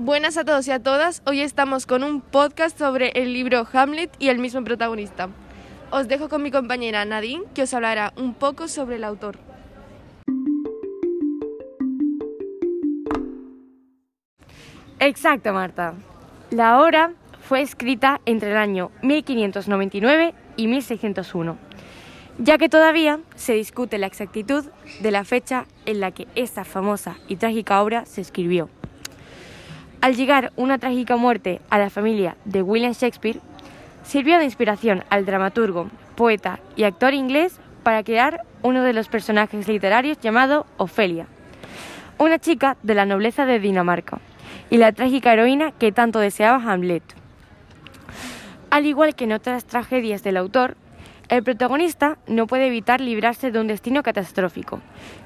Buenas a todos y a todas. Hoy estamos con un podcast sobre el libro Hamlet y el mismo protagonista. Os dejo con mi compañera Nadine, que os hablará un poco sobre el autor. Exacto, Marta. La obra fue escrita entre el año 1599 y 1601, ya que todavía se discute la exactitud de la fecha en la que esta famosa y trágica obra se escribió. Al llegar una trágica muerte a la familia de William Shakespeare, sirvió de inspiración al dramaturgo, poeta y actor inglés para crear uno de los personajes literarios llamado Ofelia, una chica de la nobleza de Dinamarca y la trágica heroína que tanto deseaba Hamlet. Al igual que en otras tragedias del autor, el protagonista no puede evitar librarse de un destino catastrófico,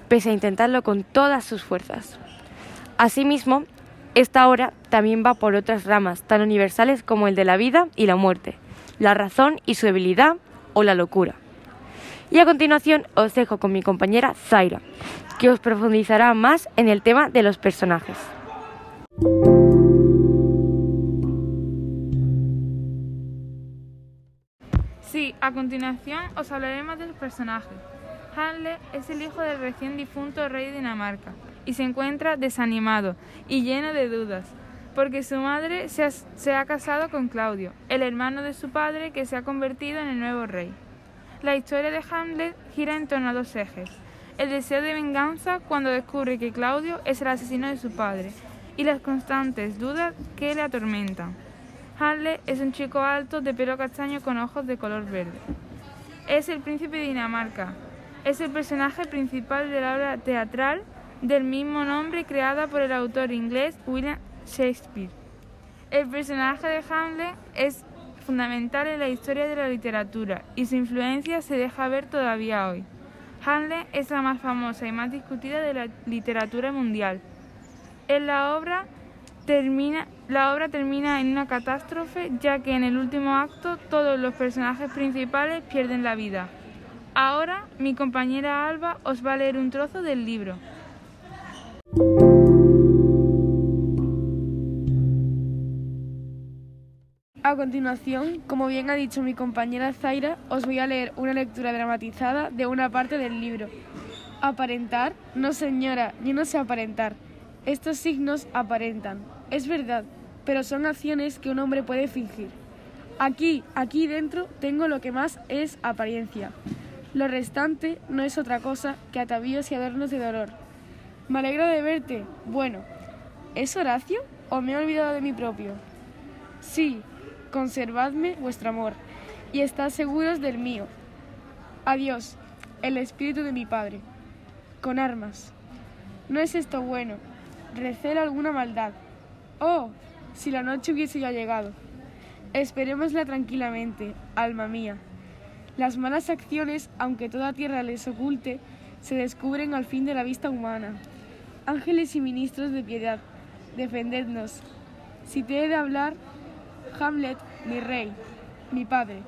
pese a intentarlo con todas sus fuerzas. Asimismo, esta obra también va por otras ramas tan universales como el de la vida y la muerte, la razón y su debilidad o la locura. Y a continuación os dejo con mi compañera Zaira, que os profundizará más en el tema de los personajes. Sí, a continuación os hablaremos de los personajes. Hamlet es el hijo del recién difunto rey de Dinamarca, y se encuentra desanimado y lleno de dudas, porque su madre se ha, se ha, casado con Claudio, el hermano de su padre que se ha convertido en el nuevo rey. La historia de Hamlet gira en torno a dos ejes, el deseo de venganza cuando descubre que Claudio es el asesino de su padre y las constantes dudas que le atormentan. Hamlet es un chico alto de pelo castaño con ojos de color verde. Es el príncipe de Dinamarca. Es el personaje principal de la obra teatral del mismo nombre creada por el autor inglés William Shakespeare. El personaje de Hamlet es fundamental en la historia de la literatura y su influencia se deja ver todavía hoy. Hamlet es la más famosa y más discutida de la literatura mundial. En la obra termina, la obra termina en una catástrofe ya que en el último acto todos los personajes principales pierden la vida. Ahora mi compañera Alba os va a leer un trozo del libro. A continuación, como bien ha dicho mi compañera Zaira, os voy a leer una lectura dramatizada de una parte del libro. Aparentar, no señora, yo no sé aparentar. Estos signos aparentan, es verdad, pero son acciones que un hombre puede fingir. Aquí, aquí dentro, tengo lo que más es apariencia. Lo restante no es otra cosa que atavíos y adornos de dolor. Me alegro de verte. Bueno, ¿es Horacio o me he olvidado de mi propio? Sí, conservadme vuestro amor y estad seguros del mío. Adiós, el espíritu de mi padre. Con armas. No es esto bueno. Recelo alguna maldad. Oh, si la noche hubiese ya llegado. Esperémosla tranquilamente, alma mía. Las malas acciones, aunque toda tierra les oculte, se descubren al fin de la vista humana. Ángeles y ministros de piedad, defendednos. Si te he de hablar, Hamlet, mi rey, mi padre,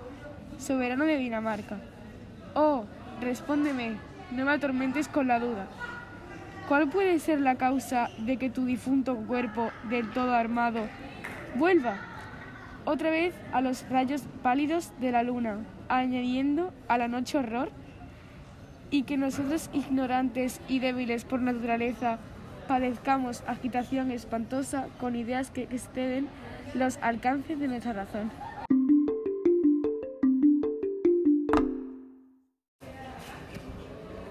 soberano de Dinamarca. Oh, respóndeme, no me atormentes con la duda. ¿Cuál puede ser la causa de que tu difunto cuerpo, del todo armado, vuelva otra vez a los rayos pálidos de la luna, añadiendo a la noche horror? Y que nosotros, ignorantes y débiles por naturaleza, padezcamos agitación espantosa con ideas que exceden los alcances de nuestra razón.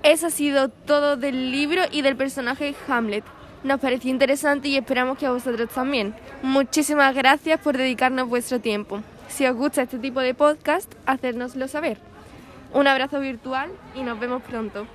Eso ha sido todo del libro y del personaje Hamlet. Nos pareció interesante y esperamos que a vosotros también. Muchísimas gracias por dedicarnos vuestro tiempo. Si os gusta este tipo de podcast, hacérnoslo saber. Un abrazo virtual y nos vemos pronto.